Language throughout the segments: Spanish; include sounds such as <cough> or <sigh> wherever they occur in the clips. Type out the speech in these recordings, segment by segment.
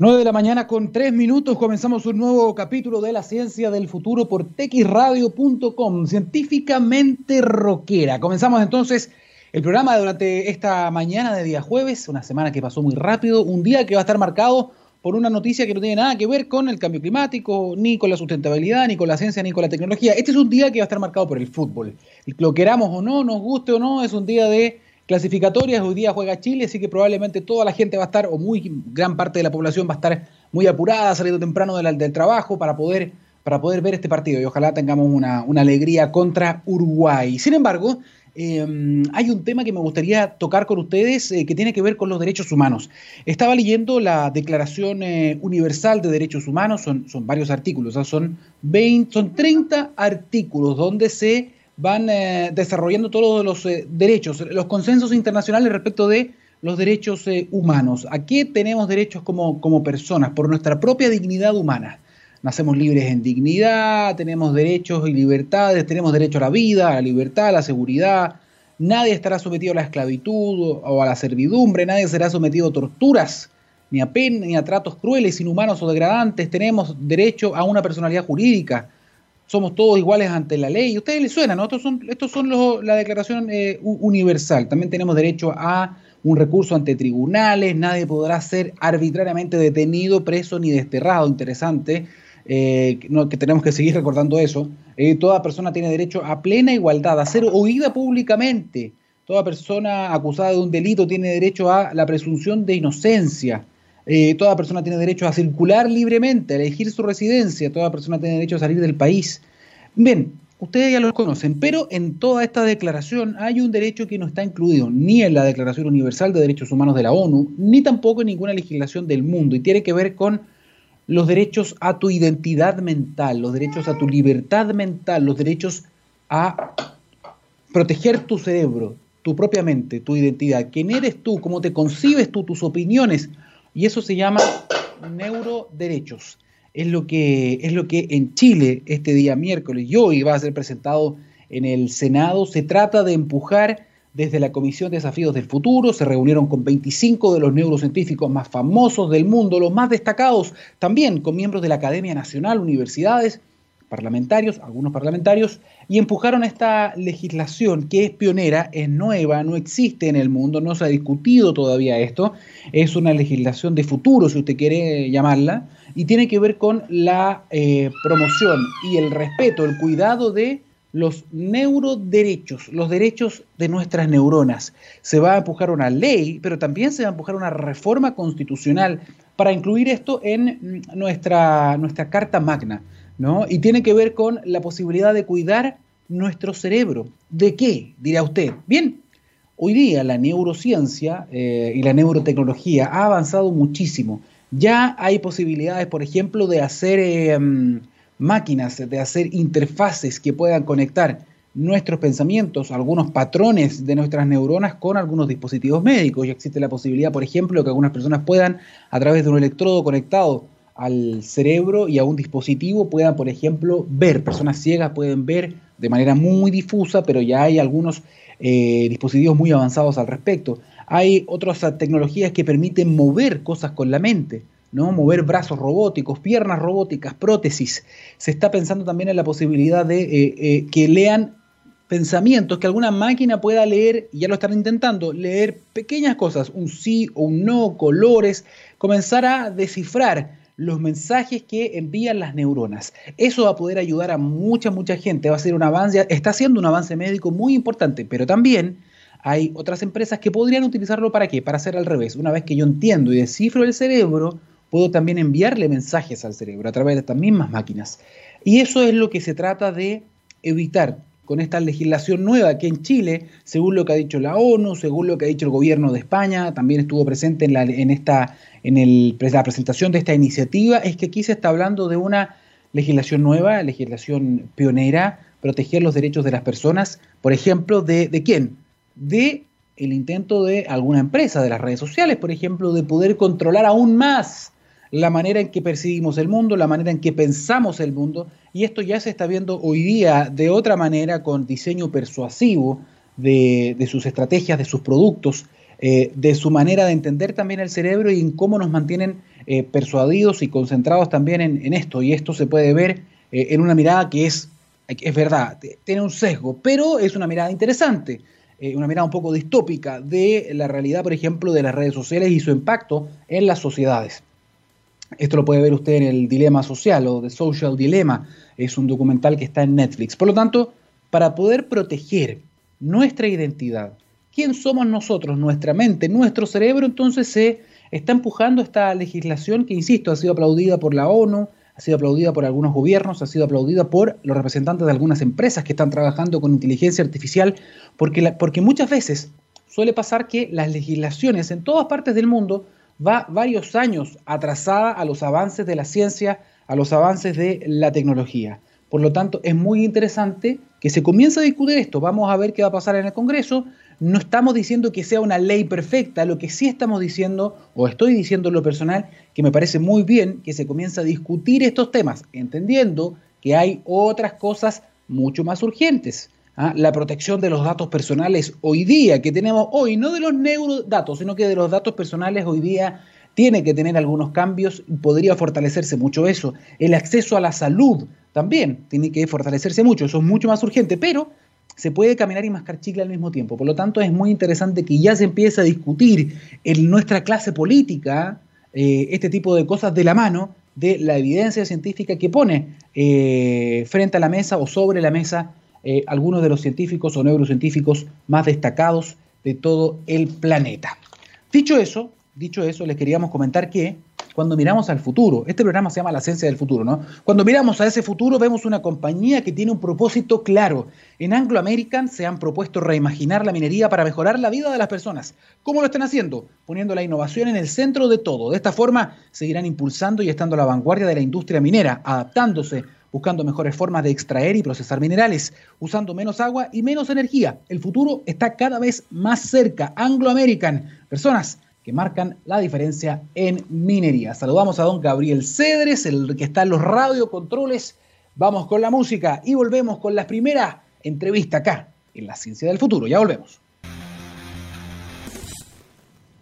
9 de la mañana con 3 minutos comenzamos un nuevo capítulo de la ciencia del futuro por texradio.com, científicamente rockera. Comenzamos entonces el programa durante esta mañana de día jueves, una semana que pasó muy rápido, un día que va a estar marcado por una noticia que no tiene nada que ver con el cambio climático, ni con la sustentabilidad, ni con la ciencia, ni con la tecnología. Este es un día que va a estar marcado por el fútbol. Lo queramos o no, nos guste o no, es un día de clasificatorias. Hoy día juega Chile, así que probablemente toda la gente va a estar, o muy gran parte de la población va a estar muy apurada, saliendo temprano del, del trabajo para poder, para poder ver este partido y ojalá tengamos una, una alegría contra Uruguay. Sin embargo, eh, hay un tema que me gustaría tocar con ustedes eh, que tiene que ver con los derechos humanos. Estaba leyendo la Declaración eh, Universal de Derechos Humanos, son, son varios artículos, son, 20, son 30 artículos donde se van eh, desarrollando todos los eh, derechos, los consensos internacionales respecto de los derechos eh, humanos. ¿A qué tenemos derechos como, como personas? Por nuestra propia dignidad humana. Nacemos libres en dignidad, tenemos derechos y libertades, tenemos derecho a la vida, a la libertad, a la seguridad. Nadie estará sometido a la esclavitud o a la servidumbre, nadie será sometido a torturas, ni a penas, ni a tratos crueles, inhumanos o degradantes. Tenemos derecho a una personalidad jurídica somos todos iguales ante la ley. A ustedes les suena, ¿no? Estos son, estos son la Declaración eh, Universal. También tenemos derecho a un recurso ante tribunales, nadie podrá ser arbitrariamente detenido, preso ni desterrado. Interesante, eh, no, que tenemos que seguir recordando eso. Eh, toda persona tiene derecho a plena igualdad, a ser oída públicamente. Toda persona acusada de un delito tiene derecho a la presunción de inocencia. Eh, toda persona tiene derecho a circular libremente, a elegir su residencia, toda persona tiene derecho a salir del país. Bien, ustedes ya lo conocen, pero en toda esta declaración hay un derecho que no está incluido ni en la Declaración Universal de Derechos Humanos de la ONU, ni tampoco en ninguna legislación del mundo, y tiene que ver con los derechos a tu identidad mental, los derechos a tu libertad mental, los derechos a proteger tu cerebro, tu propia mente, tu identidad, quién eres tú, cómo te concibes tú, tus opiniones, y eso se llama neuroderechos. Es lo que, es lo que en Chile este día miércoles y hoy va a ser presentado en el Senado. Se trata de empujar desde la Comisión de Desafíos del Futuro. Se reunieron con 25 de los neurocientíficos más famosos del mundo, los más destacados, también con miembros de la Academia Nacional, universidades, parlamentarios, algunos parlamentarios, y empujaron esta legislación que es pionera, es nueva, no existe en el mundo, no se ha discutido todavía esto, es una legislación de futuro, si usted quiere llamarla, y tiene que ver con la eh, promoción y el respeto, el cuidado de los neuroderechos, los derechos de nuestras neuronas. Se va a empujar una ley, pero también se va a empujar una reforma constitucional para incluir esto en nuestra, nuestra Carta Magna. ¿No? Y tiene que ver con la posibilidad de cuidar nuestro cerebro. ¿De qué? Dirá usted. Bien, hoy día la neurociencia eh, y la neurotecnología ha avanzado muchísimo. Ya hay posibilidades, por ejemplo, de hacer eh, máquinas, de hacer interfaces que puedan conectar nuestros pensamientos, algunos patrones de nuestras neuronas con algunos dispositivos médicos. Ya existe la posibilidad, por ejemplo, que algunas personas puedan, a través de un electrodo conectado al cerebro y a un dispositivo puedan, por ejemplo, ver. Personas ciegas pueden ver de manera muy difusa, pero ya hay algunos eh, dispositivos muy avanzados al respecto. Hay otras tecnologías que permiten mover cosas con la mente, ¿no? Mover brazos robóticos, piernas robóticas, prótesis. Se está pensando también en la posibilidad de eh, eh, que lean pensamientos, que alguna máquina pueda leer, y ya lo están intentando, leer pequeñas cosas, un sí o un no, colores, comenzar a descifrar los mensajes que envían las neuronas. Eso va a poder ayudar a mucha, mucha gente. Va a ser un avance, está haciendo un avance médico muy importante, pero también hay otras empresas que podrían utilizarlo para qué? Para hacer al revés. Una vez que yo entiendo y descifro el cerebro, puedo también enviarle mensajes al cerebro a través de estas mismas máquinas. Y eso es lo que se trata de evitar con esta legislación nueva que en Chile, según lo que ha dicho la ONU, según lo que ha dicho el gobierno de España, también estuvo presente en, la, en esta en la presentación de esta iniciativa es que aquí se está hablando de una legislación nueva, legislación pionera, proteger los derechos de las personas, por ejemplo, de quién? De el intento de alguna empresa, de las redes sociales, por ejemplo, de poder controlar aún más la manera en que percibimos el mundo, la manera en que pensamos el mundo, y esto ya se está viendo hoy día de otra manera con diseño persuasivo de, de sus estrategias, de sus productos, eh, de su manera de entender también el cerebro y en cómo nos mantienen persuadidos y concentrados también en, esto, y esto se puede ver en una mirada que es, es verdad, tiene un sesgo, pero es una mirada interesante. una mirada un poco distópica de la realidad, por ejemplo, de las redes sociales y su impacto en las sociedades. Esto lo puede ver usted en el Dilema Social o The Social Dilemma, es un documental que está en Netflix. Por lo tanto, para poder proteger nuestra identidad, quién somos nosotros, nuestra mente, nuestro cerebro, entonces se está empujando esta legislación que, insisto, ha sido aplaudida por la ONU, ha sido aplaudida por algunos gobiernos, ha sido aplaudida por los representantes de algunas empresas que están trabajando con inteligencia artificial, porque, porque muchas veces suele pasar que las legislaciones en todas partes del mundo va varios años atrasada a los avances de la ciencia, a los avances de la tecnología. Por lo tanto, es muy interesante que se comience a discutir esto. Vamos a ver qué va a pasar en el Congreso. No estamos diciendo que sea una ley perfecta, lo que sí estamos diciendo, o estoy diciendo en lo personal, que me parece muy bien que se comience a discutir estos temas, entendiendo que hay otras cosas mucho más urgentes. ¿Ah? la protección de los datos personales hoy día, que tenemos hoy, no de los neurodatos, sino que de los datos personales hoy día tiene que tener algunos cambios y podría fortalecerse mucho eso. El acceso a la salud también tiene que fortalecerse mucho, eso es mucho más urgente, pero se puede caminar y mascar chicle al mismo tiempo. Por lo tanto, es muy interesante que ya se empiece a discutir en nuestra clase política eh, este tipo de cosas de la mano de la evidencia científica que pone eh, frente a la mesa o sobre la mesa eh, algunos de los científicos o neurocientíficos más destacados de todo el planeta. Dicho eso, dicho eso, les queríamos comentar que cuando miramos al futuro, este programa se llama La Ciencia del Futuro, ¿no? Cuando miramos a ese futuro vemos una compañía que tiene un propósito claro. En Anglo American se han propuesto reimaginar la minería para mejorar la vida de las personas. ¿Cómo lo están haciendo? Poniendo la innovación en el centro de todo. De esta forma seguirán impulsando y estando a la vanguardia de la industria minera, adaptándose buscando mejores formas de extraer y procesar minerales, usando menos agua y menos energía. El futuro está cada vez más cerca. Anglo American, personas que marcan la diferencia en minería. Saludamos a don Gabriel Cedres, el que está en los radiocontroles. Vamos con la música y volvemos con la primera entrevista acá en la ciencia del futuro. Ya volvemos.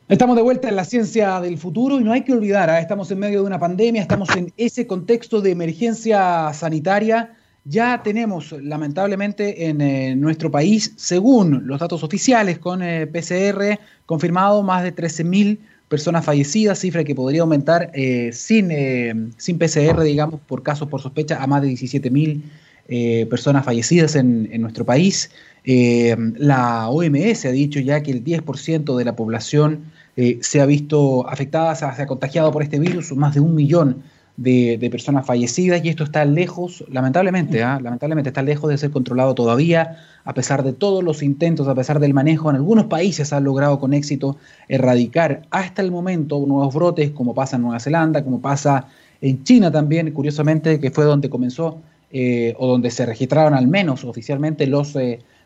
Estamos de vuelta en la ciencia del futuro y no hay que olvidar, ¿ah? estamos en medio de una pandemia, estamos en ese contexto de emergencia sanitaria. Ya tenemos, lamentablemente, en eh, nuestro país, según los datos oficiales con eh, PCR, confirmado más de 13.000 personas fallecidas, cifra que podría aumentar eh, sin, sin PCR, digamos, por casos por sospecha, a más de 17.000 personas fallecidas en, en nuestro país. la OMS ha dicho ya que el 10% de la población eh, se ha visto afectada, se ha, contagiado por este virus, más de un millón de, personas fallecidas y esto está lejos, lamentablemente, ¿ah? lamentablemente está lejos de ser controlado todavía, a pesar de todos los intentos, a pesar del manejo. En algunos países han logrado con éxito erradicar hasta el momento nuevos brotes, como pasa en Nueva Zelanda, como pasa en China también, curiosamente, que fue donde comenzó eh, o donde se registraron al menos oficialmente los...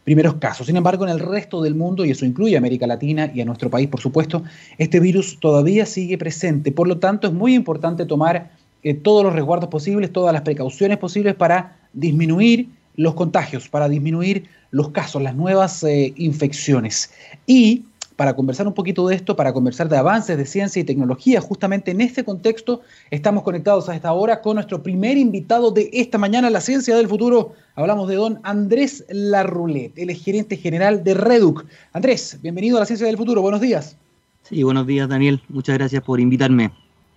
Primeros casos. Sin embargo, en el resto del mundo, y eso incluye a América Latina y a nuestro país, por supuesto, este virus todavía sigue presente. Por lo tanto, es muy importante tomar eh, todos los resguardos posibles, todas las precauciones posibles para disminuir los contagios, para disminuir los casos, las nuevas eh, infecciones. Y para conversar un poquito de esto, para conversar de avances de ciencia y tecnología. Justamente en este contexto estamos conectados a esta hora con nuestro primer invitado de esta mañana, la ciencia del futuro. Hablamos de don Andrés Larroulet, el gerente general de Reduc. Andrés, bienvenido a la ciencia del futuro, buenos días. Sí, buenos días Daniel, muchas gracias por invitarme.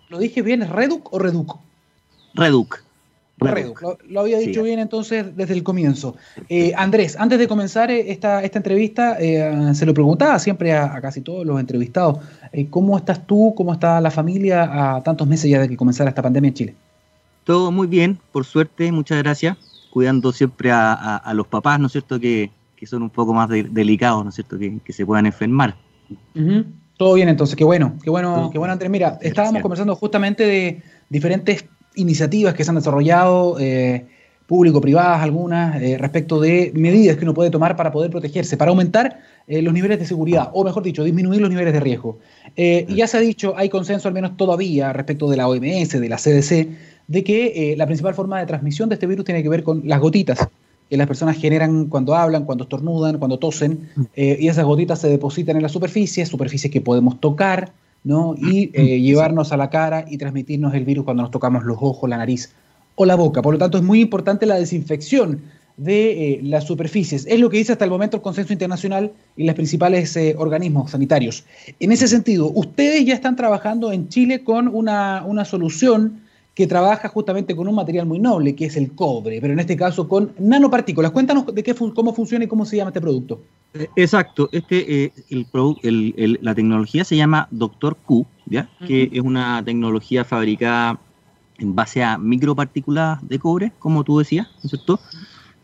¿Lo dije bien? ¿Es Reduc o Reduc? Reduc. Lo, había dicho bien entonces desde el comienzo. Eh, Andrés, antes de comenzar eh, esta, esta entrevista, eh, se lo preguntaba siempre a, casi todos los entrevistados, ¿cómo estás tú, cómo está la familia a tantos meses ya de que comenzara esta pandemia en Chile? Todo muy bien, por suerte, muchas gracias, cuidando siempre a, los papás, ¿no es cierto?, que, son un poco más delicados, ¿no es cierto?, que, se puedan enfermar. Todo bien entonces, qué bueno, qué bueno, qué bueno Andrés. Mira, estábamos conversando justamente de diferentes iniciativas que se han desarrollado, eh, público-privadas algunas, eh, respecto de medidas que uno puede tomar para poder protegerse, para aumentar eh, los niveles de seguridad, o mejor dicho, disminuir los niveles de riesgo. y ya se ha dicho, hay consenso al menos todavía respecto de la OMS, de la CDC, de que la principal forma de transmisión de este virus tiene que ver con las gotitas que las personas generan cuando hablan, cuando estornudan, cuando tosen, y esas gotitas se depositan en la superficie, superficies que podemos tocar, ¿no? Y eh, llevarnos a la cara y transmitirnos el virus cuando nos tocamos los ojos, la nariz o la boca. Por lo tanto, es muy importante la desinfección de eh, las superficies. Es lo que dice hasta el momento el consenso internacional y los principales eh, organismos sanitarios. En ese sentido, ustedes ya están trabajando en Chile con una, una, solución que trabaja justamente con un material muy noble, que es el cobre, pero en este caso con nanopartículas. Cuéntanos de qué cómo funciona y cómo se llama este producto. Eh, exacto, este, el, el, la tecnología se llama Doctor Q, ¿ya? que es una tecnología fabricada en base a micropartículas de cobre, como tú decías, ¿no es cierto?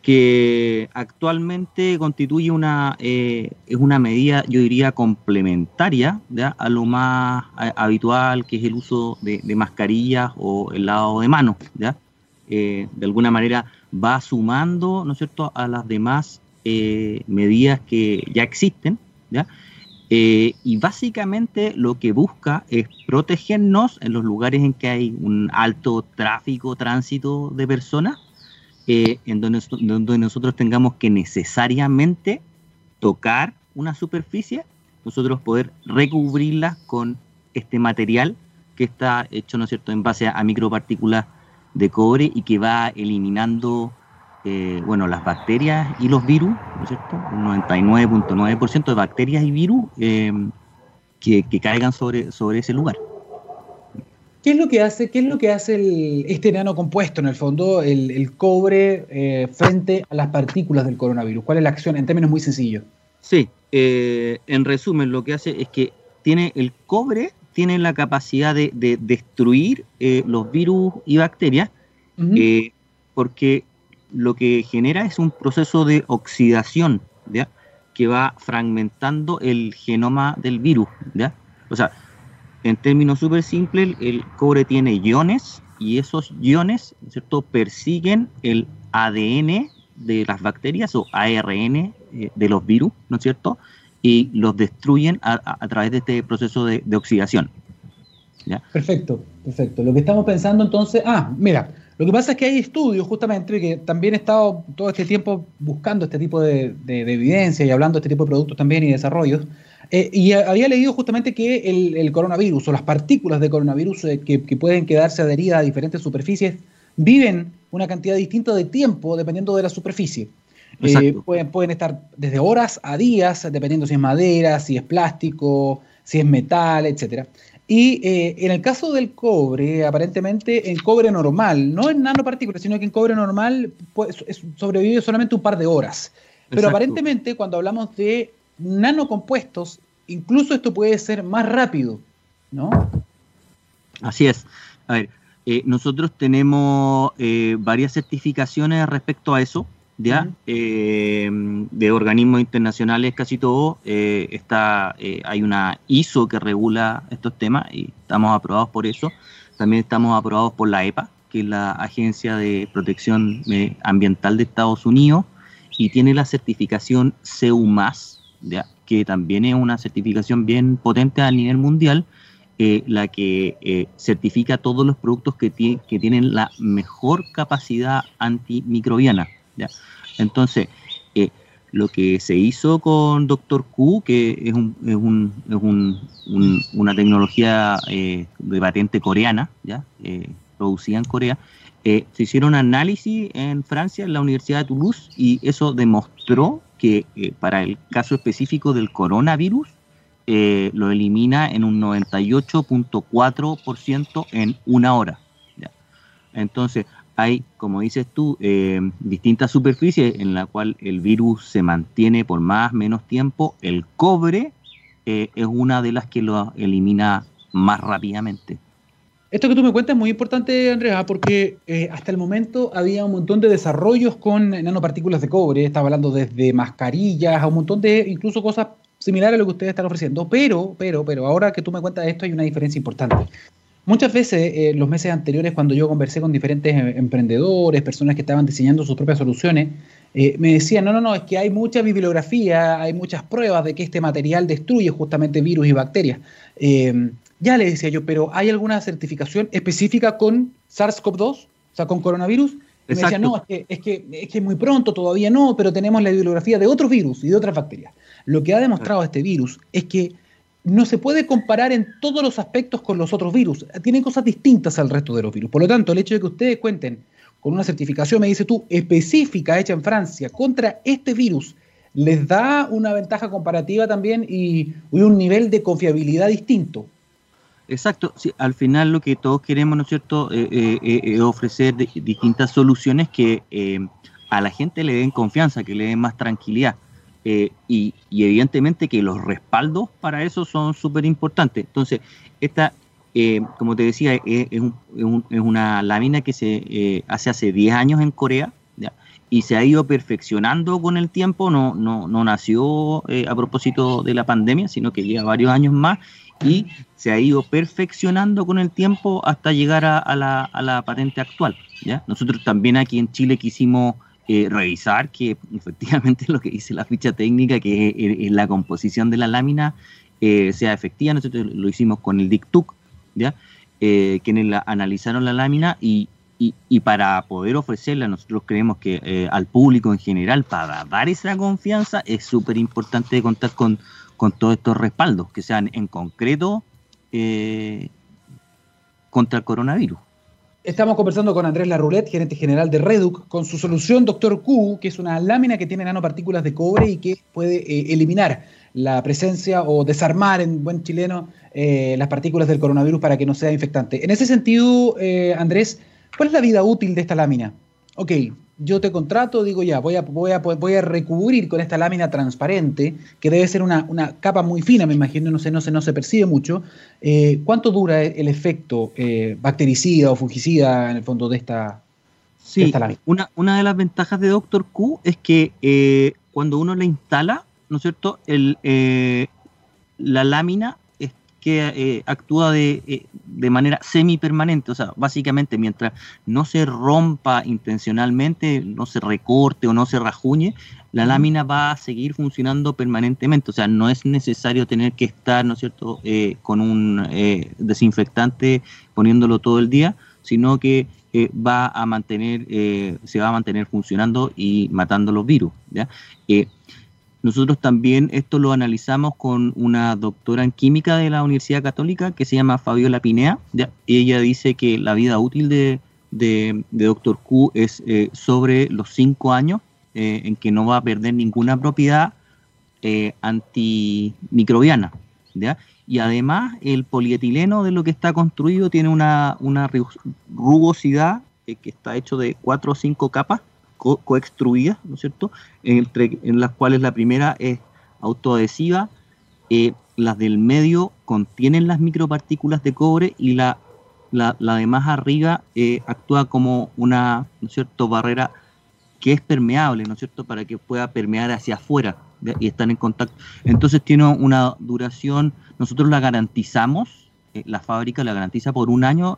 que actualmente constituye una, eh, es una medida, yo diría, complementaria a lo más habitual, que es el uso de, mascarillas o el lavado de manos. ¿ya? Eh, de alguna manera va sumando, ¿no es cierto?, a las demás eh, medidas que ya existen, ¿ya? y básicamente lo que busca es protegernos en los lugares en que hay un alto tráfico, tránsito de personas, eh, en donde, donde, nosotros tengamos que necesariamente tocar una superficie, nosotros poder recubrirla con este material que está hecho, ¿no es cierto?, en base a, micropartículas de cobre y que va eliminando, eh, bueno, las bacterias y los virus, ¿no es cierto?, un 99.9% de bacterias y virus eh, que, que, caigan sobre, sobre ese lugar. ¿Qué es lo que hace, qué es lo que hace el, este compuesto, en el fondo, el, cobre eh, frente a las partículas del coronavirus? ¿Cuál es la acción en términos muy sencillos? Sí, eh, en resumen, lo que hace es que tiene el cobre tiene la capacidad de, destruir eh, los virus y bacterias, porque lo que genera es un proceso de oxidación, ¿ya? que va fragmentando el genoma del virus, ¿ya? O sea, en términos súper simples, el cobre tiene iones y esos iones ¿cierto? persiguen el ADN de las bacterias o ARN eh, de los virus, ¿no es cierto? Y los destruyen a, través de este proceso de, oxidación. Perfecto, perfecto. Lo que estamos pensando entonces, ah, mira, lo que pasa es que hay estudios justamente que también he estado todo este tiempo buscando este tipo de, de evidencia y hablando de este tipo de productos también y desarrollos. Eh, y había leído justamente que el, coronavirus o las partículas de coronavirus eh, que, pueden quedarse adheridas a diferentes superficies viven una cantidad distinta de tiempo dependiendo de la superficie. Eh, pueden, pueden estar desde horas a días, dependiendo si es madera, si es plástico, si es metal, etc. Y en el caso del cobre, aparentemente en cobre normal, no en nanopartículas, sino que en cobre normal pues, sobrevive solamente un par de horas. Pero aparentemente cuando hablamos de nanocompuestos, incluso esto puede ser más rápido, ¿no? Así es. A ver, eh, nosotros tenemos eh, varias certificaciones respecto a eso, ¿ya? Eh, de organismos internacionales, casi todo. está, hay una ISO que regula estos temas y estamos aprobados por eso. También estamos aprobados por la EPA, que es la Agencia de Protección Ambiental de Estados Unidos, y tiene la certificación CEU+, que también es una certificación bien potente a nivel mundial, eh, la que eh, certifica todos los productos que, que, tienen la mejor capacidad antimicrobiana. Entonces, eh, lo que se hizo con Dr. Q, que es, un, es, un, es un, una tecnología de patente coreana, ¿ya? producida en Corea, se hicieron análisis en Francia, en la Universidad de Toulouse, y eso demostró que eh, para el caso específico del coronavirus eh, lo elimina en un 98.4% en una hora. Entonces, hay, como dices tú, eh, distintas superficies en la cual el virus se mantiene por más o menos tiempo. El cobre es una de las que lo elimina más rápidamente. Esto que tú me cuentas es muy importante, Andrea, porque eh, hasta el momento había un montón de desarrollos con nanopartículas de cobre. Estaba hablando desde mascarillas a un montón de incluso cosas similares a lo que ustedes están ofreciendo. Pero, pero, pero, ahora que tú me cuentas esto, hay una diferencia importante. Muchas veces, eh, los meses anteriores, cuando yo conversé con diferentes eh, emprendedores, personas que estaban diseñando sus propias soluciones, me decían, no, no, no, es que hay mucha bibliografía, hay muchas pruebas de que este material destruye justamente virus y bacterias. Ya le decía yo, pero ¿hay alguna certificación específica con SARS-CoV-2? O sea, con coronavirus. Y me decía, no, es que, es, que, es que muy pronto, todavía no, pero tenemos la bibliografía de otros virus y de otras bacterias. Lo que ha demostrado este virus es que no se puede comparar en todos los aspectos con los otros virus. Tienen cosas distintas al resto de los virus. Por lo tanto, el hecho de que ustedes cuenten con una certificación, me dice tú, específica hecha en Francia contra este virus, les da una ventaja comparativa también y, un nivel de confiabilidad distinto. Exacto, al final lo que todos queremos, ¿no es cierto?, eh, eh, eh, ofrecer distintas soluciones que a la gente le den confianza, que le den más tranquilidad. Y, y, evidentemente que los respaldos para eso son súper importantes. Entonces, esta eh, como te decía, es, una lámina que se eh, hace hace 10 años en Corea y se ha ido perfeccionando con el tiempo, no, no, no nació eh, a propósito de la pandemia, sino que lleva varios años más y se ha ido perfeccionando con el tiempo hasta llegar a, la, a la, patente actual. ¿ya? Nosotros también aquí en Chile quisimos revisar que <laughs> efectivamente lo que dice la ficha técnica, que es, la composición de la lámina, sea efectiva. Nosotros lo hicimos con el DICTUC, ¿ya? Eh, quienes la, analizaron la lámina y, para poder ofrecerla, nosotros creemos que eh, al público en general, para dar esa confianza, es súper importante contar con, con todos estos respaldos, que sean en concreto eh, contra el coronavirus. Estamos conversando con Andrés Larroulet, gerente general de Reduc, con su solución Dr. Q, que es una lámina que tiene nanopartículas de cobre y que puede eliminar la presencia o desarmar en buen chileno eh, las partículas del coronavirus para que no sea infectante. En ese sentido, eh, Andrés, ¿cuál es la vida útil de esta lámina? Ok, yo te contrato, digo ya, voy a, voy a, voy a recubrir con esta lámina transparente, que debe ser una, capa muy fina, me imagino, no se, no se, no se percibe mucho. Eh, ¿Cuánto dura el efecto bactericida o fungicida en el fondo de esta, sí, lámina? Una, una de las ventajas de Doctor Q es que cuando uno la instala, ¿no es cierto? El, eh, la lámina que eh, actúa de, eh, de manera semipermanente, o sea, básicamente mientras no se rompa intencionalmente, no se recorte o no se rajuñe, la lámina va a seguir funcionando permanentemente, o sea, no es necesario tener que estar, ¿no es cierto?, con un desinfectante poniéndolo todo el día, sino que va a mantener, se va a mantener funcionando y matando los virus. ¿ya? Nosotros también esto lo analizamos con una doctora en química de la Universidad Católica que se llama Fabiola Pinea. ella dice que la vida útil de, de, Doctor Q es eh, sobre los cinco años, eh, en que no va a perder ninguna propiedad eh, antimicrobiana. Y además el polietileno de lo que está construido tiene una, una rugosidad que está hecho de cuatro o cinco capas coextruidas, ¿no es cierto? Entre, en las cuales la primera es autoadhesiva, eh, las del medio contienen las micropartículas de cobre y la, la, de más arriba eh, actúa como una, ¿no es cierto?, barrera que es permeable, ¿no es cierto?, para que pueda permear hacia afuera y estar en contacto. Entonces tiene una duración, nosotros la garantizamos, eh, la fábrica la garantiza por un año,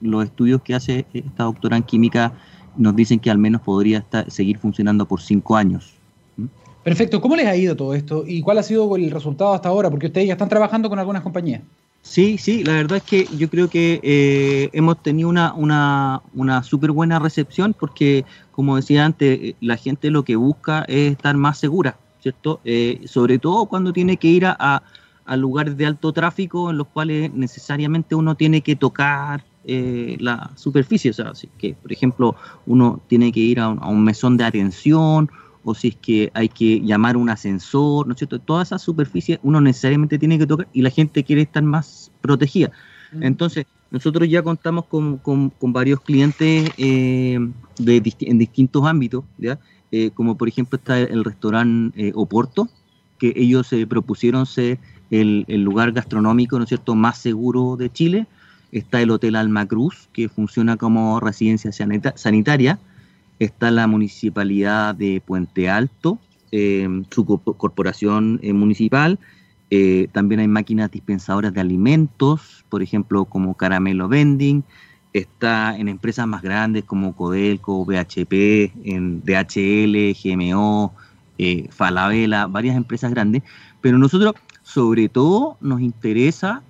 los estudios que hace esta doctora en química nos dicen que al menos podría estar, seguir funcionando por cinco años. ¿Mm? Perfecto. ¿Cómo les ha ido todo esto y cuál ha sido el resultado hasta ahora? Porque ustedes ya están trabajando con algunas compañías. Sí, sí, la verdad es que yo creo que eh, hemos tenido una, una, una súper buena recepción porque, como decía antes, eh, la gente lo que busca es estar más segura, ¿cierto? Eh, sobre todo cuando tiene que ir a, a lugares de alto tráfico en los cuales necesariamente uno tiene que tocar, eh, la superficie. O sea, si que, por ejemplo, uno tiene que ir a un, mesón de atención o si es que hay que llamar un ascensor, ¿no es cierto? Todas esas superficies uno necesariamente tiene que tocar y la gente quiere estar más protegida. Mm. Entonces, nosotros ya contamos con, varios clientes eh, de, en distintos ámbitos, ¿ya? Eh, como por ejemplo está el restaurante Oporto, que ellos se propusieron ser el, el, lugar gastronómico, ¿no es cierto?, más seguro de Chile, está el Hotel Alma Cruz, que funciona como residencia sanitaria, está la Municipalidad de Puente Alto, eh, su corporación eh, municipal, eh, también hay máquinas dispensadoras de alimentos, por ejemplo, como Caramelo Vending, está en empresas más grandes como Codelco, BHP, en DHL, GMO, Falabella, varias empresas grandes, pero nosotros sobre todo nos interesa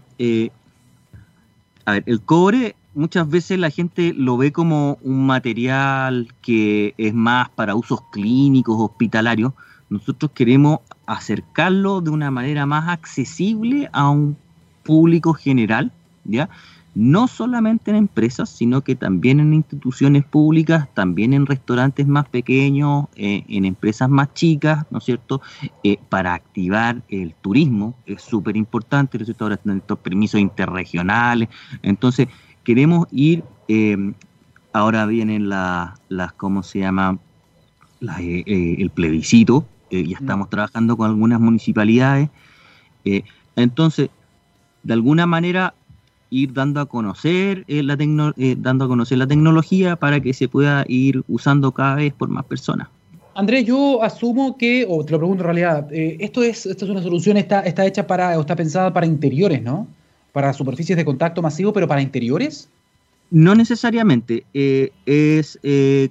a ver, el cobre muchas veces la gente lo ve como un material que es más para usos clínicos, hospitalarios. Nosotros queremos acercarlo de una manera más accesible a un público general, ¿ya? No solamente en empresas, sino que también en instituciones públicas, también en restaurantes más pequeños, eh, en empresas más chicas, ¿no es cierto? Eh, para activar el turismo, es súper importante, ¿no es cierto? Ahora están estos permisos interregionales, entonces queremos ir, eh, ahora vienen las, ¿cómo se llama? el plebiscito, ya estamos trabajando con algunas municipalidades, entonces de alguna manera ir dando a conocer eh, la eh, dando a conocer la tecnología para que se pueda ir usando cada vez por más personas. Andrés, yo asumo que, o te lo pregunto en realidad, eh, esto es esto es una solución está está hecha para o está pensada para interiores, ¿no? Para superficies de contacto masivo, pero para interiores. No necesariamente. es,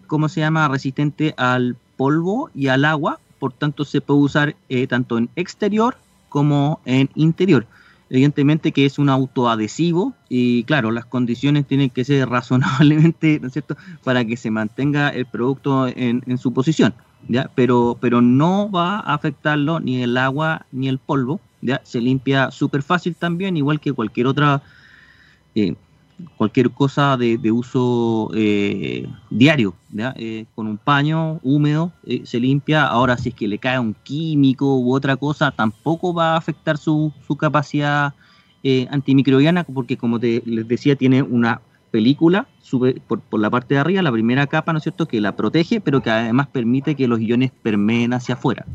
¿cómo se llama? Resistente al polvo y al agua, por tanto se puede usar tanto en exterior como en interior evidentemente que es un autoadhesivo y claro, las condiciones tienen que ser <laughs> razonablemente, ¿no es cierto?, para que se mantenga el producto en, su posición. Pero, pero no va a afectarlo ni el agua ni el polvo. Se limpia súper fácil también, igual que cualquier otra eh, cualquier cosa de, uso eh, diario, eh, con un paño húmedo eh, se limpia. Ahora, si es que le cae un químico u otra cosa, tampoco va a afectar su, capacidad antimicrobiana, porque como te, les decía, tiene una película por, por, la parte de arriba, la primera capa, ¿no es cierto?, que la protege, pero que además permite que los iones permeen hacia afuera.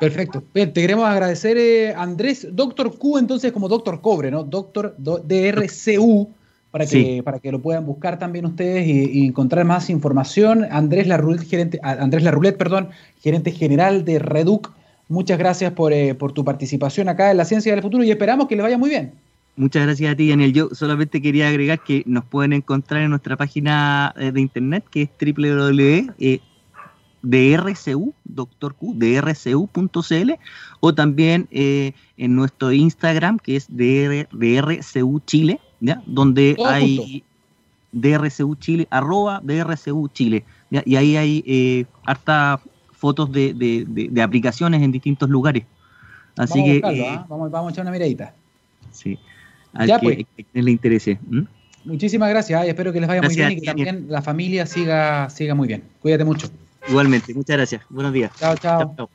Perfecto. Bien, te queremos agradecer, Andrés. Doctor Q, entonces, como Doctor Cobre, ¿no? Doctor DRCU para que, para que lo puedan buscar también ustedes y, encontrar más información. Andrés Larroulet, gerente, Andrés Larroulet, perdón, gerente general de Reduc, muchas gracias eh, por, tu participación acá en la Ciencia del Futuro y esperamos que les vaya muy bien. Muchas gracias a ti, Daniel. Yo solamente quería agregar que nos pueden encontrar en nuestra página eh, de internet, que es www.drcu, doctor Q, drcu.cl, o también eh, en nuestro Instagram, que es DR, DRCU Chile, donde hay DRCU Chile, arroba DRCU Chile, y ahí hay eh, harta fotos de, aplicaciones en distintos lugares. Así que... Eh, ¿ah? vamos, vamos, a echar una miradita. Sí, al ya, que, pues. le interese. Muchísimas gracias, y espero que les vaya muy bien y que también la familia siga, siga muy bien. Cuídate mucho. Igualmente, muchas gracias. Buenos días. Chao, chao.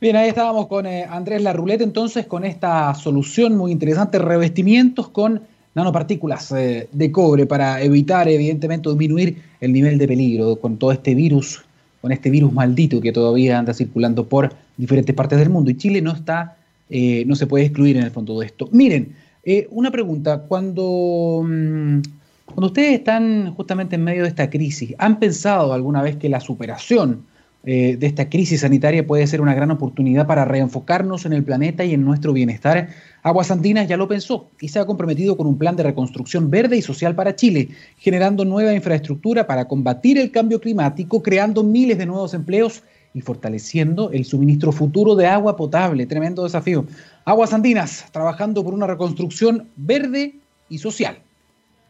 Bien, ahí estábamos con eh, Andrés Larruleta entonces con esta solución muy interesante, revestimientos con nanopartículas eh, de cobre para evitar, evidentemente, disminuir el nivel de peligro con todo este virus, con este virus maldito que todavía anda circulando por diferentes partes del mundo. Y Chile no está, eh, no se puede excluir en el fondo de esto. Miren, eh, una pregunta, cuando, mm, cuando ustedes están justamente en medio de esta crisis, ¿han pensado alguna vez que la superación de esta crisis sanitaria puede ser una gran oportunidad para reenfocarnos en el planeta y en nuestro bienestar? Aguas Andinas ya lo pensó y se ha comprometido con un plan de reconstrucción verde y social para Chile, generando nueva infraestructura para combatir el cambio climático, creando miles de nuevos empleos y fortaleciendo el suministro futuro de agua potable. Tremendo desafío. Aguas Andinas, trabajando por una reconstrucción verde y social.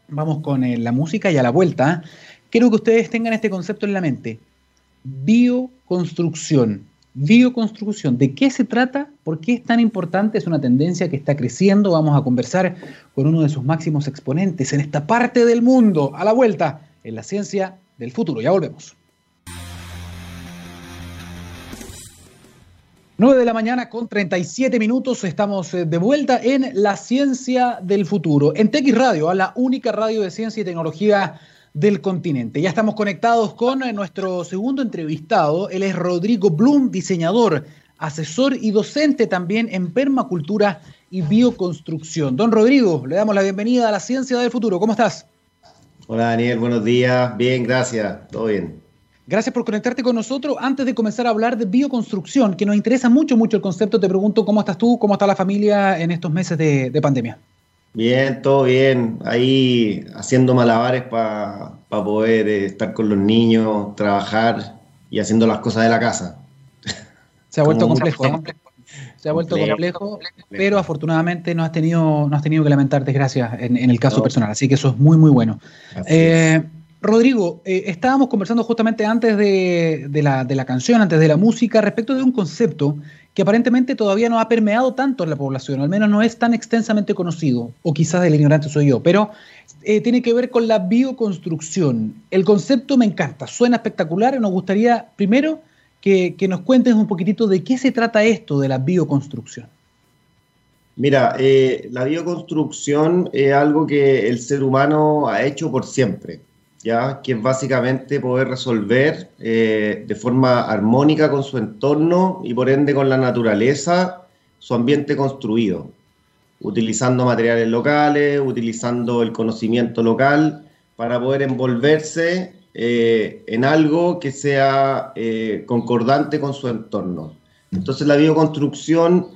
Vamos con eh, la música y a la vuelta. ¿eh? Quiero que ustedes tengan este concepto en la mente. Bioconstrucción Bioconstrucción, ¿de qué se trata? ¿Por qué es tan importante? Es una tendencia que está creciendo. Vamos a conversar con uno de sus máximos exponentes en esta parte del mundo. A la vuelta, en la ciencia del futuro. Ya volvemos. 9 de la mañana con 37 minutos. Estamos eh, de vuelta en la ciencia del futuro. En TX Radio, a la única radio de ciencia y tecnología del continente. Ya estamos conectados con eh, nuestro segundo entrevistado. Él es Rodrigo Blum, diseñador, asesor y docente también en permacultura y bioconstrucción. Don Rodrigo, le damos la bienvenida a la ciencia del futuro. ¿Cómo estás? Hola Daniel, buenos días. Bien, gracias. Todo bien. Gracias por conectarte con nosotros. Antes de comenzar a hablar de bioconstrucción, que nos interesa mucho, mucho el concepto, te pregunto cómo estás tú, cómo está la familia en estos meses de pandemia. Bien, todo bien. Ahí haciendo malabares para poder eh, estar con los niños, trabajar y haciendo las cosas de la casa. Se ha vuelto complejo, Se ha vuelto complejo, pero afortunadamente no has tenido, no has tenido que lamentar desgracias en, el caso personal, así que eso es muy, muy bueno. Eh, Rodrigo, eh, estábamos conversando justamente antes de, la, de, la, canción, antes de la música, respecto de un concepto que aparentemente todavía no ha permeado tanto en la población, al menos no es tan extensamente conocido, o quizás el ignorante soy yo, pero eh, tiene que ver con la bioconstrucción. El concepto me encanta, suena espectacular nos gustaría primero que, nos cuentes un poquitito de qué se trata esto de la bioconstrucción. Mira, eh, la bioconstrucción es algo que el ser humano ha hecho por siempre ¿ya? que es básicamente poder resolver eh, de forma armónica con su entorno y por ende con la naturaleza su ambiente construido, utilizando materiales locales, utilizando el conocimiento local para poder envolverse eh, en algo que sea eh, concordante con su entorno. Entonces la bioconstrucción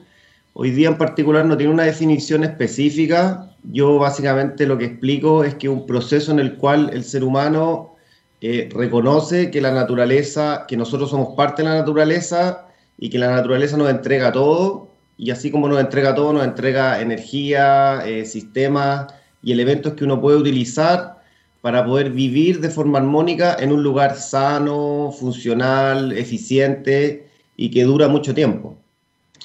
hoy día en particular no tiene una definición específica, yo básicamente lo que explico es que un proceso en el cual el ser humano eh, reconoce que la naturaleza, que nosotros somos parte de la naturaleza y que la naturaleza nos entrega todo, y así como nos entrega todo, nos entrega energía, eh, sistemas y elementos que uno puede utilizar para poder vivir de forma armónica en un lugar sano, funcional, eficiente y que dura mucho tiempo.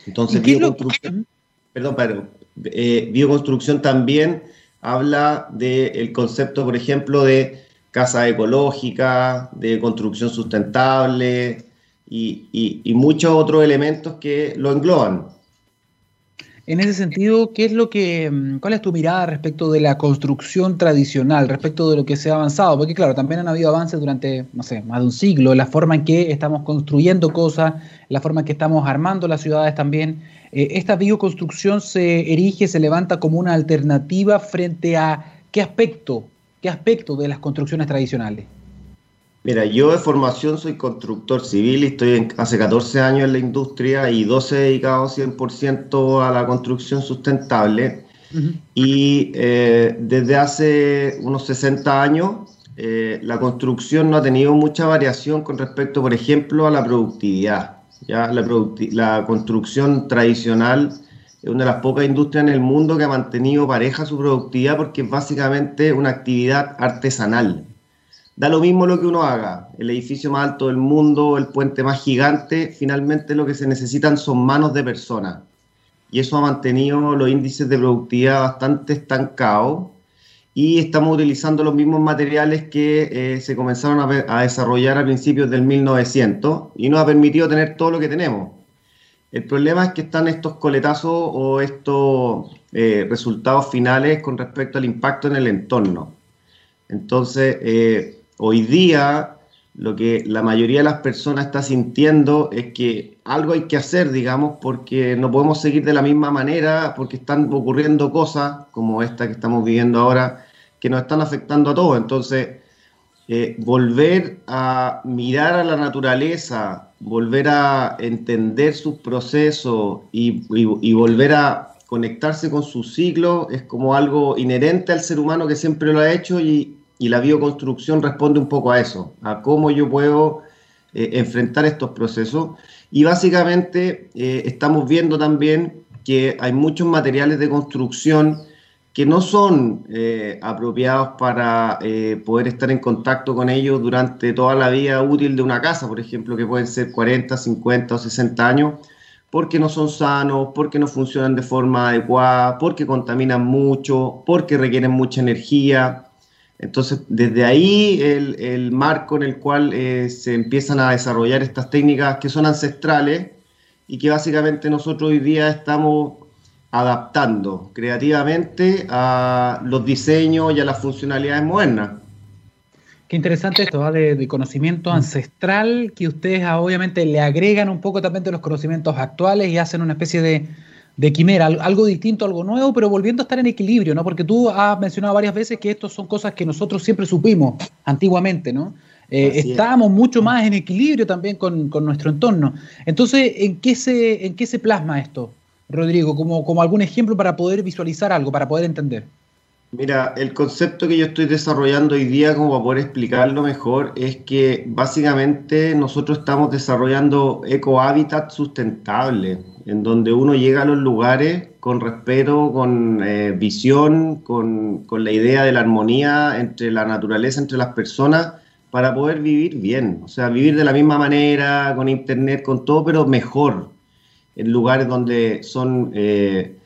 Entonces, bioconstrucción, perdón, pero eh, bioconstrucción también habla del concepto, por ejemplo, de casa ecológica, de construcción sustentable y, muchos otros elementos que lo engloban. En ese sentido, ¿qué es lo que, mm, ¿cuál es tu mirada respecto de la construcción tradicional, respecto de lo que se ha avanzado? Porque claro, también han habido avances durante, no sé, más de un siglo, la forma en que estamos construyendo cosas, la forma en que estamos armando las ciudades también. Eh, esta bioconstrucción se erige, se levanta como una alternativa frente a qué aspecto, qué aspecto de las construcciones tradicionales. Mira, yo de formación soy constructor civil y estoy hace 14 años en la industria y 12 dedicado 100% a la construcción sustentable. Y eh, desde hace unos 60 años eh, la construcción no ha tenido mucha variación con respecto, por ejemplo, a la productividad. Ya la, construcción tradicional es una de las pocas industrias en el mundo que ha mantenido pareja su productividad porque es básicamente una actividad artesanal. Da lo mismo lo que uno haga, el edificio más alto del mundo, el puente más gigante, finalmente lo que se necesitan son manos de personas. Y eso ha mantenido los índices de productividad bastante estancados y estamos utilizando los mismos materiales que eh, se comenzaron a, desarrollar a principios del 1900 y nos ha permitido tener todo lo que tenemos. El problema es que están estos coletazos o estos eh, resultados finales con respecto al impacto en el entorno. Entonces, eh, hoy día lo que la mayoría de las personas está sintiendo es que algo hay que hacer, digamos, porque no podemos seguir de la misma manera, porque están ocurriendo cosas como esta que estamos viviendo ahora, que nos están afectando a todos. Entonces, eh, volver a mirar a la naturaleza, volver a entender sus procesos y, volver a conectarse con su ciclo es como algo inherente al ser humano que siempre lo ha hecho y, y la bioconstrucción responde un poco a eso, a cómo yo puedo eh, enfrentar estos procesos. Y básicamente eh, estamos viendo también que hay muchos materiales de construcción que no son eh, apropiados para poder estar en contacto con ellos durante toda la vida útil de una casa, por ejemplo, que pueden ser 40, 50 o 60 años, porque no son sanos, porque no funcionan de forma adecuada, porque contaminan mucho, porque requieren mucha energía. Entonces, desde ahí el, marco en el cual eh, se empiezan a desarrollar estas técnicas que son ancestrales y que básicamente nosotros hoy día estamos adaptando creativamente a los diseños y a las funcionalidades modernas. Qué interesante esto, ¿va? De, conocimiento ancestral que ustedes ah, obviamente le agregan un poco también de los conocimientos actuales y hacen una especie de, de quimera, algo distinto, algo nuevo, pero volviendo a estar en equilibrio, ¿no? Porque tú has mencionado varias veces que estos son cosas que nosotros siempre supimos antiguamente, ¿no? Eh, estábamos mucho más en equilibrio también con, nuestro entorno. Entonces, ¿en qué, se, ¿en qué se plasma esto, Rodrigo? Como, como algún ejemplo para poder visualizar algo, para poder entender. Mira, el concepto que yo estoy desarrollando hoy día, como para poder explicarlo mejor, es que básicamente nosotros estamos desarrollando ecohábitat sustentable en donde uno llega a los lugares con respeto, con eh, visión, con, con, la idea de la armonía entre la naturaleza, entre las personas, para poder vivir bien, o sea, vivir de la misma manera, con internet, con todo, pero mejor. en lugares donde son eh,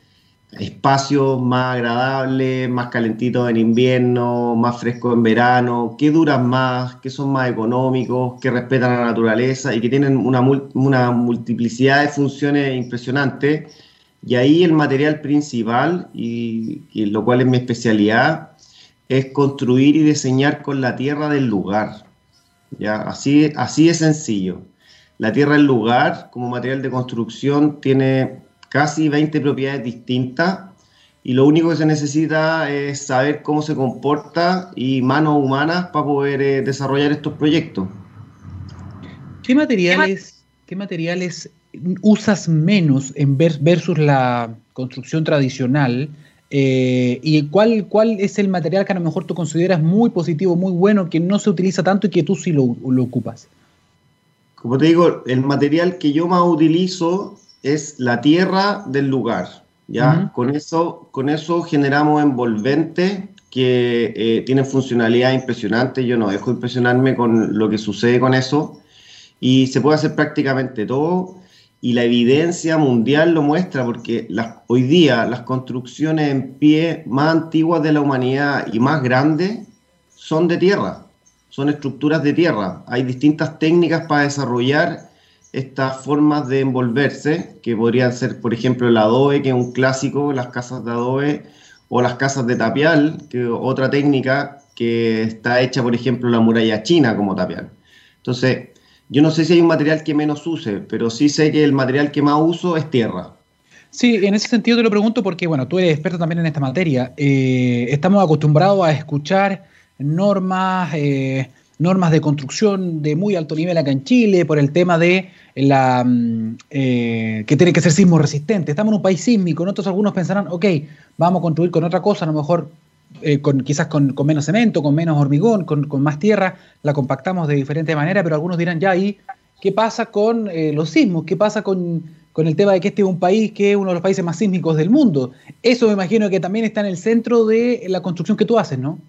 espacios más agradables, más calentitos en invierno, más frescos en verano, que duran más, que son más económicos, que respetan la naturaleza y que tienen una, multiplicidad de funciones impresionantes. Y ahí el material principal, y, lo cual es mi especialidad, es construir y diseñar con la tierra del lugar. ¿ya? Así, así es sencillo. La tierra del lugar, como material de construcción, tiene casi 20 propiedades distintas y lo único que se necesita es saber cómo se comporta y manos humanas para poder eh, desarrollar estos proyectos. ¿Qué materiales, ¿Qué materiales usas menos en versus la construcción tradicional? Eh, ¿Y cuál, cuál es el material que a lo mejor tú consideras muy positivo, muy bueno, que no se utiliza tanto y que tú sí lo, lo ocupas? Como te digo, el material que yo más utilizo es la tierra del lugar. ¿ya? con, eso, con eso generamos envolventes que eh, tienen funcionalidad impresionante. Yo no dejo impresionarme con lo que sucede con eso. Y se puede hacer prácticamente todo. Y la evidencia mundial lo muestra porque las, hoy día las construcciones en pie más antiguas de la humanidad y más grandes son de tierra, son estructuras de tierra. Hay distintas técnicas para desarrollar estas formas de envolverse, que podrían ser, por ejemplo, el adobe, que es un clásico, las casas de adobe, o las casas de tapial, que es otra técnica que está hecha, por ejemplo, la muralla china como tapial. Entonces, yo no sé si hay un material que menos use, pero sí sé que el material que más uso es tierra. Sí, en ese sentido te lo pregunto porque, bueno, tú eres experto también en esta materia. Eh, estamos acostumbrados a escuchar normas, eh, normas de construcción de muy alto nivel acá en Chile por el tema de la mm, eh, que tiene que ser sismo resistente. Estamos en un país sísmico, nosotros algunos pensarán, ok, vamos a construir con otra cosa, a lo mejor eh, con, quizás con, menos cemento, con menos hormigón, con, más tierra, la compactamos de diferente manera, pero algunos dirán, ya, ¿y qué pasa con eh, los sismos? ¿Qué pasa con, con el tema de que este es un país que es uno de los países más sísmicos del mundo? Eso me imagino que también está en el centro de la construcción que tú haces, ¿no?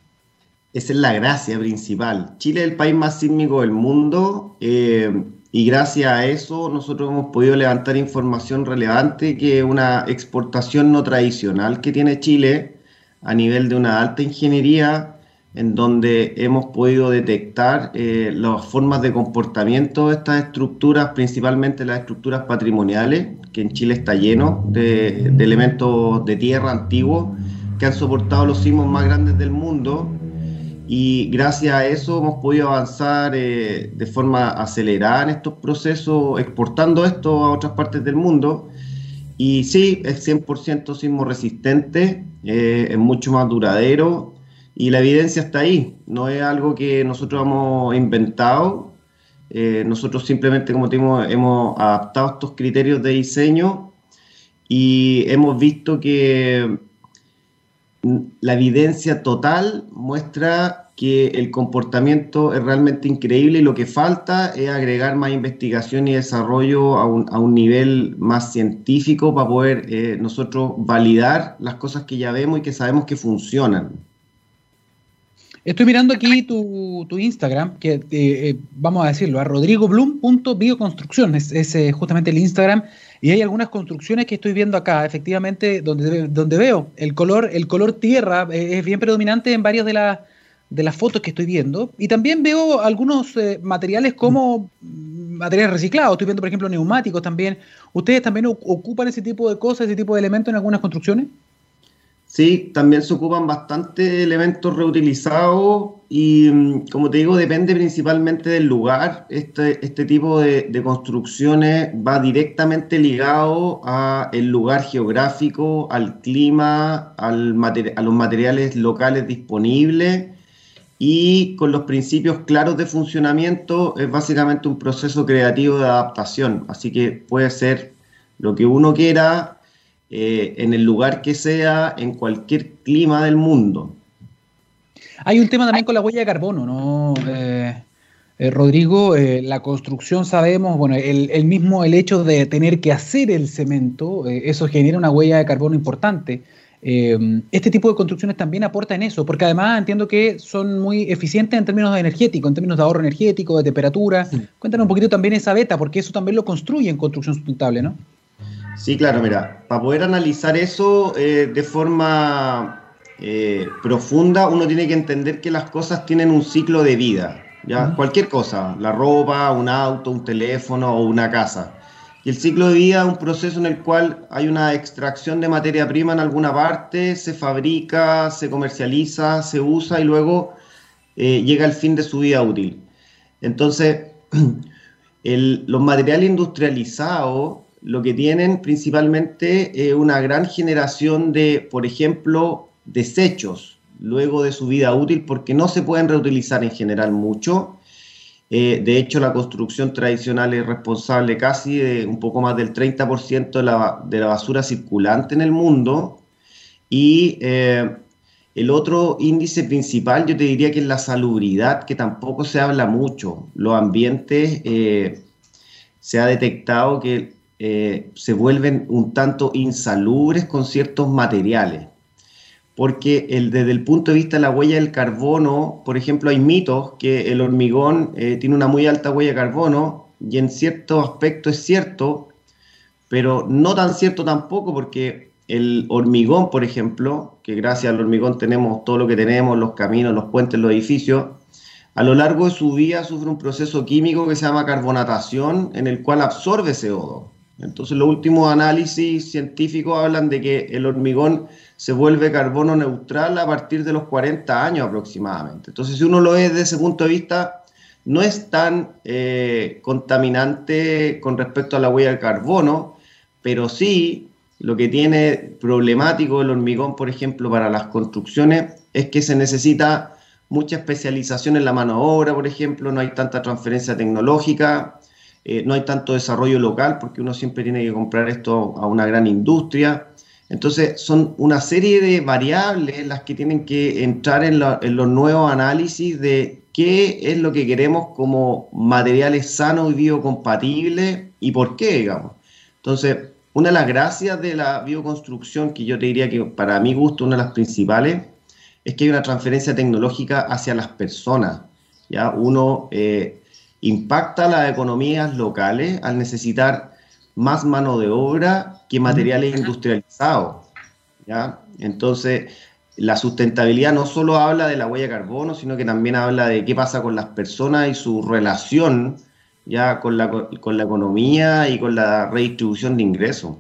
Esa es la gracia principal. Chile es el país más sísmico del mundo eh, y gracias a eso nosotros hemos podido levantar información relevante que una exportación no tradicional que tiene Chile a nivel de una alta ingeniería en donde hemos podido detectar eh, las formas de comportamiento de estas estructuras, principalmente las estructuras patrimoniales, que en Chile está lleno de, de elementos de tierra antiguos que han soportado los sismos más grandes del mundo y gracias a eso hemos podido avanzar eh, de forma acelerada en estos procesos, exportando esto a otras partes del mundo. Y sí, es 100% sismo resistente, eh, es mucho más duradero y la evidencia está ahí. No es algo que nosotros hemos inventado. Eh, nosotros simplemente, como te digo, hemos adaptado estos criterios de diseño y hemos visto que la evidencia total muestra que el comportamiento es realmente increíble y lo que falta es agregar más investigación y desarrollo a un, nivel más científico para poder eh, nosotros validar las cosas que ya vemos y que sabemos que funcionan. Estoy mirando aquí tu, Instagram, que eh, eh, vamos a decirlo, a rodrigoblum.bioconstrucción, es, es justamente el Instagram y hay algunas construcciones que estoy viendo acá, efectivamente, donde, donde veo el color, el color tierra eh, es bien predominante en varias de, las de las fotos que estoy viendo. Y también veo algunos eh, materiales como materiales reciclados. Estoy viendo, por ejemplo, neumáticos también. ¿Ustedes también ocupan ese tipo de cosas, ese tipo de elementos en algunas construcciones? Sí, también se ocupan bastante elementos reutilizados y, mm, como te digo, depende principalmente del lugar. Este, este tipo de, construcciones va directamente ligado al lugar geográfico, al clima, al a los materiales locales disponibles y con los principios claros de funcionamiento es básicamente un proceso creativo de adaptación. Así que puede ser lo que uno quiera eh, en el lugar que sea, en cualquier clima del mundo. Hay un tema también con la huella de carbono, ¿no? Eh, eh, Rodrigo, la construcción sabemos, bueno, el, mismo el hecho de tener que hacer el cemento, eso genera una huella de carbono importante. este tipo de construcciones también aporta en eso, porque además entiendo que son muy eficientes en términos de energético, en términos de ahorro energético, de temperatura. Cuéntanos un poquito también esa beta, porque eso también lo construye en construcción sustentable, ¿no? Sí, claro, mira, para poder analizar eso eh, de forma eh, profunda, uno tiene que entender que las cosas tienen un ciclo de vida. ¿ya? Cualquier cosa, la ropa, un auto, un teléfono o una casa. Y el ciclo de vida es un proceso en el cual hay una extracción de materia prima en alguna parte, se fabrica, se comercializa, se usa y luego eh, llega al fin de su vida útil. Entonces, <clears throat> los materiales industrializados lo que tienen principalmente es una gran generación de, por ejemplo, desechos luego de su vida útil porque no se pueden reutilizar en general mucho. Eh, de hecho, la construcción tradicional es responsable casi de un poco más del 30% de la, de la, basura circulante en el mundo. Y eh, el otro índice principal, yo te diría que es la salubridad, que tampoco se habla mucho. Los ambientes, eh, se ha detectado que se vuelven un tanto insalubres con ciertos materiales porque desde el punto de vista de la huella del carbono, por ejemplo, hay mitos que el hormigón eh, tiene una muy alta huella de carbono y en cierto aspecto es cierto, pero no tan cierto tampoco porque el hormigón, por ejemplo, que gracias al hormigón tenemos todo lo que tenemos, los caminos, los puentes, los edificios, a lo largo de su vida sufre un proceso químico que se llama carbonatación en el cual absorbe CO2. Entonces los últimos análisis científicos hablan de que el hormigón se vuelve carbono neutral a partir de los 40 años aproximadamente. Entonces, si uno lo ve desde ese punto de vista, no es tan eh, contaminante con respecto a la huella del carbono, pero sí lo que tiene problemático el hormigón, por ejemplo, para las construcciones, es que se necesita mucha especialización en la mano de obra, por ejemplo, no hay tanta transferencia tecnológica, eh, no hay tanto desarrollo local, porque uno siempre tiene que comprar esto a una gran industria. Entonces, son una serie de variables las que tienen que entrar en, los nuevos análisis de qué es lo que queremos como materiales sanos y biocompatibles y por qué, digamos. Entonces, una de las gracias de la bioconstrucción, que yo te diría que para mi gusto una de las principales, es que hay una transferencia tecnológica hacia las personas. ¿ya? Uno eh, impacta las economías locales al necesitar más mano de obra que materiales industrializados. ¿ya? Entonces, la sustentabilidad no solo habla de la huella de carbono, sino que también habla de qué pasa con las personas y su relación ya con la, con la economía y con la redistribución de ingresos.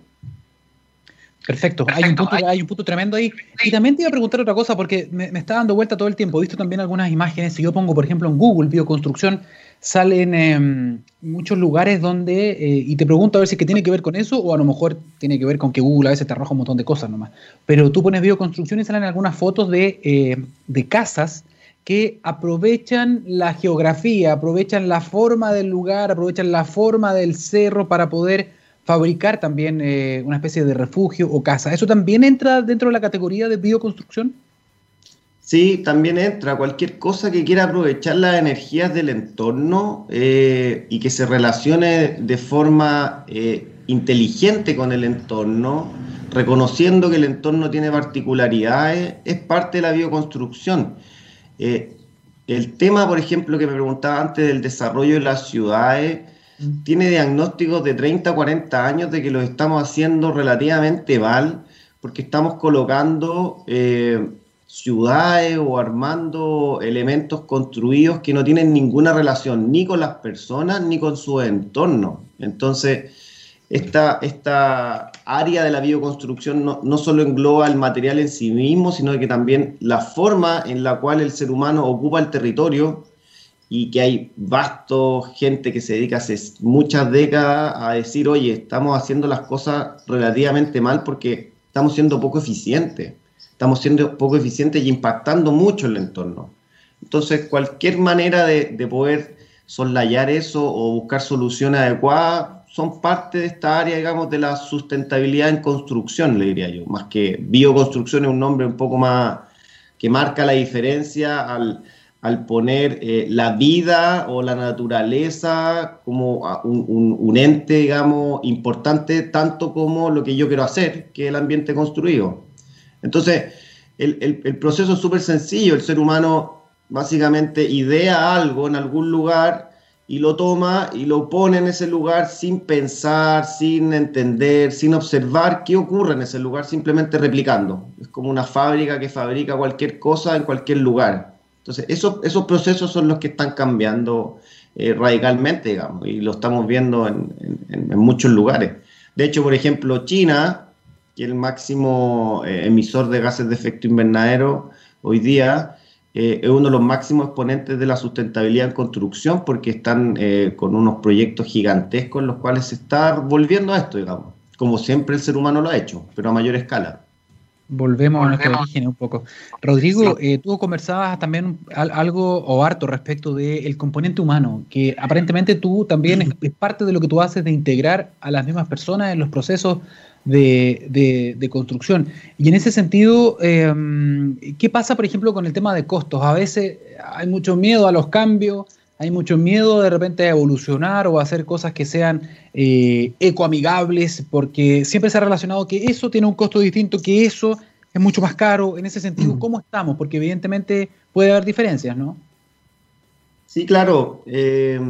Perfecto, hay un, punto, hay un punto tremendo ahí. Y también te iba a preguntar otra cosa, porque me, me está dando vuelta todo el tiempo. He visto también algunas imágenes. Si yo pongo, por ejemplo, en Google bioconstrucción, salen eh, muchos lugares donde, eh, y te pregunto a ver si es que tiene que ver con eso o a lo mejor tiene que ver con que Google a veces te arroja un montón de cosas nomás. Pero tú pones bioconstrucción y salen algunas fotos de, eh, de casas que aprovechan la geografía, aprovechan la forma del lugar, aprovechan la forma del cerro para poder fabricar también eh, una especie de refugio o casa. ¿Eso también entra dentro de la categoría de bioconstrucción? Sí, también entra cualquier cosa que quiera aprovechar las energías del entorno eh, y que se relacione de forma eh, inteligente con el entorno, reconociendo que el entorno tiene particularidades, es parte de la bioconstrucción. El tema, por ejemplo, que me preguntaba antes del desarrollo de las ciudades. Tiene diagnósticos de 30, 40 años de que lo estamos haciendo relativamente mal, porque estamos colocando ciudades o armando elementos construidos que no tienen ninguna relación ni con las personas ni con su entorno. Entonces, esta, esta área de la bioconstrucción no, no, solo engloba el material en sí mismo, sino que también la forma en la cual el ser humano ocupa el territorio y que hay vasto gente que se dedica hace muchas décadas a decir, oye, estamos haciendo las cosas relativamente mal porque estamos siendo poco eficientes estamos siendo poco eficientes y impactando mucho el entorno. Entonces, cualquier manera de, poder soslayar eso o buscar soluciones adecuadas son parte de esta área, digamos, de la sustentabilidad en construcción, le diría yo. Más que bioconstrucción es un nombre un poco más que marca la diferencia al, poner eh, la vida o la naturaleza como un, un, ente, digamos, importante tanto como lo que yo quiero hacer, que es el ambiente construido. Entonces, el, proceso es súper sencillo. El ser humano básicamente idea algo en algún lugar y lo toma y lo pone en ese lugar sin pensar, sin entender, sin observar qué ocurre en ese lugar, simplemente replicando. Es como una fábrica que fabrica cualquier cosa en cualquier lugar. Entonces, esos, esos procesos son los que están cambiando eh, radicalmente, digamos, y lo estamos viendo en, muchos lugares. De hecho, por ejemplo, China, que es el máximo eh, emisor de gases de efecto invernadero hoy día, eh, es uno de los máximos exponentes de la sustentabilidad en construcción porque están eh, con unos proyectos gigantescos en los cuales se está volviendo a esto, digamos, como siempre el ser humano lo ha hecho, pero a mayor escala. Volvemos, a nuestro origen un poco. Rodrigo, eh, tú conversabas también algo o harto respecto del componente humano, que aparentemente tú también es, parte de lo que tú haces de integrar a las mismas personas en los procesos de, construcción. Y en ese sentido, em, ¿qué pasa, por ejemplo, con el tema de costos? A veces hay mucho miedo a los cambios, hay mucho miedo de repente a evolucionar o a hacer cosas que sean eh, ecoamigables, porque siempre se ha relacionado que eso tiene un costo distinto, que eso es mucho más caro. En ese sentido, mm. ¿cómo estamos? Porque evidentemente puede haber diferencias, ¿no? Sí, claro. Eh,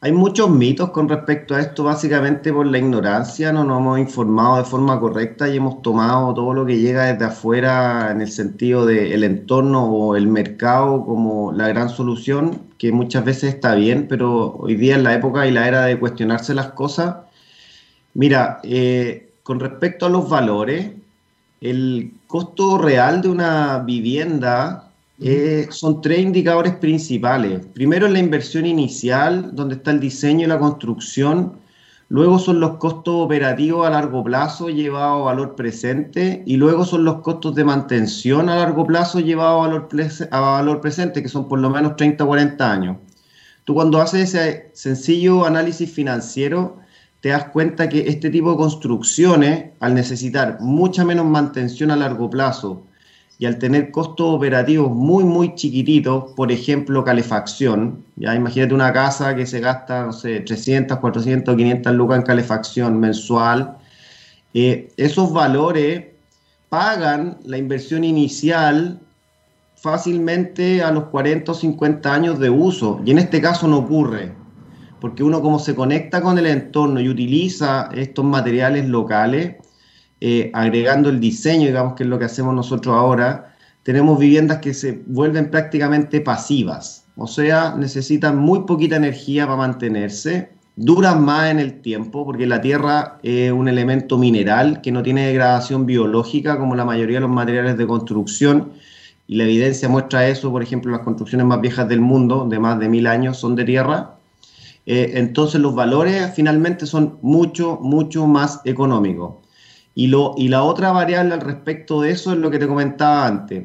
hay muchos mitos con respecto a esto, básicamente por la ignorancia, no nos hemos informado de forma correcta y hemos tomado todo lo que llega desde afuera en el sentido del entorno o el mercado como la gran solución, que muchas veces está bien, pero hoy día es la época y la era de cuestionarse las cosas. Mira, eh, con respecto a los valores, el costo real de una vivienda eh, son tres indicadores principales. Primero es la inversión inicial, donde está el diseño y la construcción. Luego son los costos operativos a largo plazo llevados a valor presente. Y luego son los costos de mantención a largo plazo llevados a valor, a valor presente, que son por lo menos 30 o 40 años. Tú cuando haces ese sencillo análisis financiero, te das cuenta que este tipo de construcciones, al necesitar mucha menos mantención a largo plazo, y al tener costos operativos muy, muy chiquititos, por ejemplo, calefacción, ya imagínate una casa que se gasta, no sé, 300, 400, 500 lucas en calefacción mensual, eh, esos valores pagan la inversión inicial fácilmente a los 40 o 50 años de uso, y en este caso no ocurre, porque uno como se conecta con el entorno y utiliza estos materiales locales, eh, agregando el diseño, digamos que es lo que hacemos nosotros ahora, tenemos viviendas que se vuelven prácticamente pasivas, o sea, necesitan muy poquita energía para mantenerse, duran más en el tiempo, porque la tierra es un elemento mineral que no tiene degradación biológica como la mayoría de los materiales de construcción, y la evidencia muestra eso, por ejemplo, las construcciones más viejas del mundo, de más de mil años, son de tierra. Eh, entonces los valores finalmente son mucho, mucho más económicos. Y, lo, y la otra variable al respecto de eso es lo que te comentaba antes.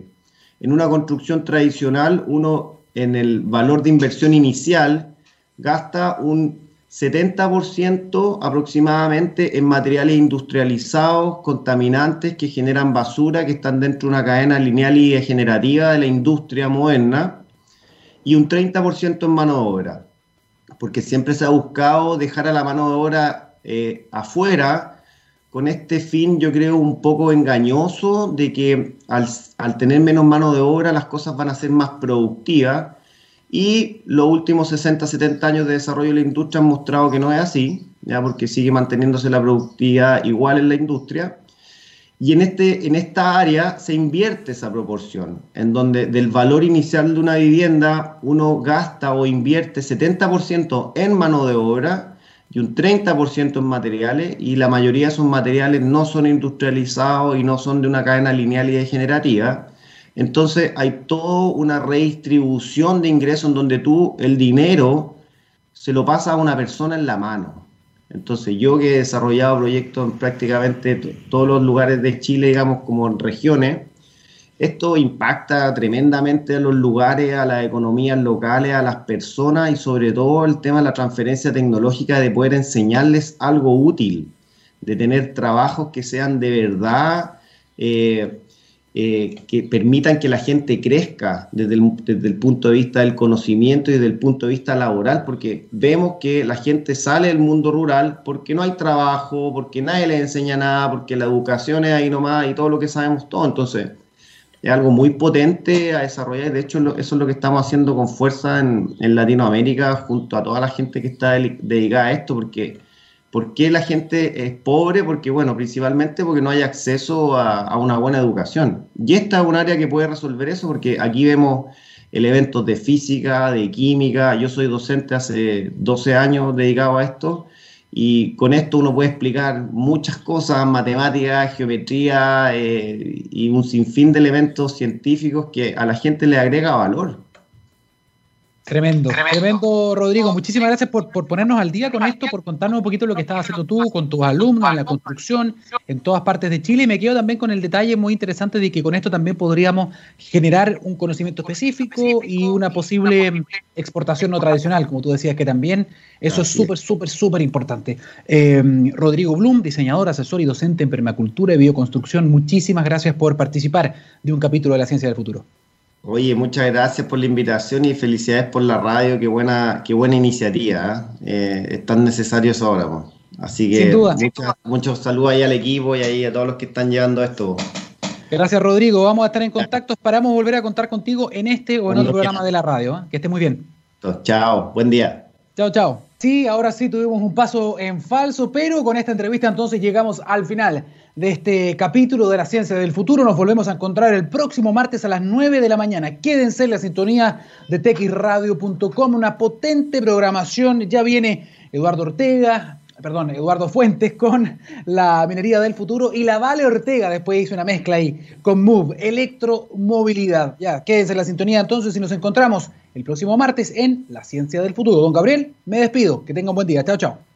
En una construcción tradicional, uno en el valor de inversión inicial gasta un 70% aproximadamente en materiales industrializados, contaminantes que generan basura, que están dentro de una cadena lineal y degenerativa de la industria moderna, y un 30% en mano de obra, porque siempre se ha buscado dejar a la mano de obra eh, afuera con este fin, yo creo, un poco engañoso de que al, tener menos mano de obra las cosas van a ser más productivas. Y los últimos 60, 70 años de desarrollo de la industria han mostrado que no es así, ya porque sigue manteniéndose la productividad igual en la industria. Y en, este, en esta área se invierte esa proporción, en donde del valor inicial de una vivienda uno gasta o invierte 70% en mano de obra y un 30% en materiales, y la mayoría de esos materiales no son industrializados y no son de una cadena lineal y degenerativa. Entonces hay toda una redistribución de ingresos en donde tú el dinero se lo pasa a una persona en la mano. Entonces yo que he desarrollado proyectos en prácticamente todos los lugares de Chile, digamos como en regiones, esto impacta tremendamente a los lugares, a las economías locales, a las personas y sobre todo el tema de la transferencia tecnológica de poder enseñarles algo útil, de tener trabajos que sean de verdad, eh, eh, que permitan que la gente crezca desde el, desde el, punto de vista del conocimiento y desde el punto de vista laboral, porque vemos que la gente sale del mundo rural porque no hay trabajo, porque nadie les enseña nada, porque la educación es ahí nomás y todo lo que sabemos todo. Entonces, es algo muy potente a desarrollar. De hecho, eso es lo que estamos haciendo con fuerza en, Latinoamérica junto a toda la gente que está dedicada a esto, porque ¿por qué la gente es pobre? Porque, bueno, principalmente porque no hay acceso a, una buena educación. Y esta es un área que puede resolver eso, porque aquí vemos elementos de física, de química. Yo soy docente hace 12 años dedicado a esto y con esto uno puede explicar muchas cosas, matemáticas, geometría eh, y un sinfín de elementos científicos que a la gente le agrega valor. Tremendo, tremendo, Rodrigo. Muchísimas gracias por, ponernos al día con esto, por contarnos un poquito lo que estás haciendo tú con tus alumnos en la construcción en todas partes de Chile. Y me quedo también con el detalle muy interesante de que con esto también podríamos generar un conocimiento específico y una posible exportación no tradicional, como tú decías, que también eso es súper, súper, súper importante. Eh, Rodrigo Blum, diseñador, asesor y docente en permacultura y bioconstrucción, muchísimas gracias por participar de un capítulo de la ciencia del futuro. Oye, muchas gracias por la invitación y felicidades por la radio, qué buena, qué buena iniciativa, ¿eh? Eh, es tan necesario eso ahora. Así que muchos saludos ahí al equipo y ahí a todos los que están llevando esto. Gracias Rodrigo, vamos a estar en contacto, esperamos volver a contar contigo en este o en otro programa de la radio. ¿eh? Que esté muy bien. chao, buen día. Chao, chao. Sí, ahora sí tuvimos un paso en falso, pero con esta entrevista entonces llegamos al final de este capítulo de la ciencia del futuro. Nos volvemos a encontrar el próximo martes a las 9 de la mañana. Quédense en la sintonía de texradio.com, una potente programación. Ya viene Eduardo Ortega, perdón, Eduardo Fuentes con la minería del futuro y la Vale Ortega después hizo una mezcla ahí con Move, electromovilidad. Ya, quédense en la sintonía entonces y nos encontramos el próximo martes en La Ciencia del Futuro. Don Gabriel, me despido. Que tenga un buen día. Chao, chao.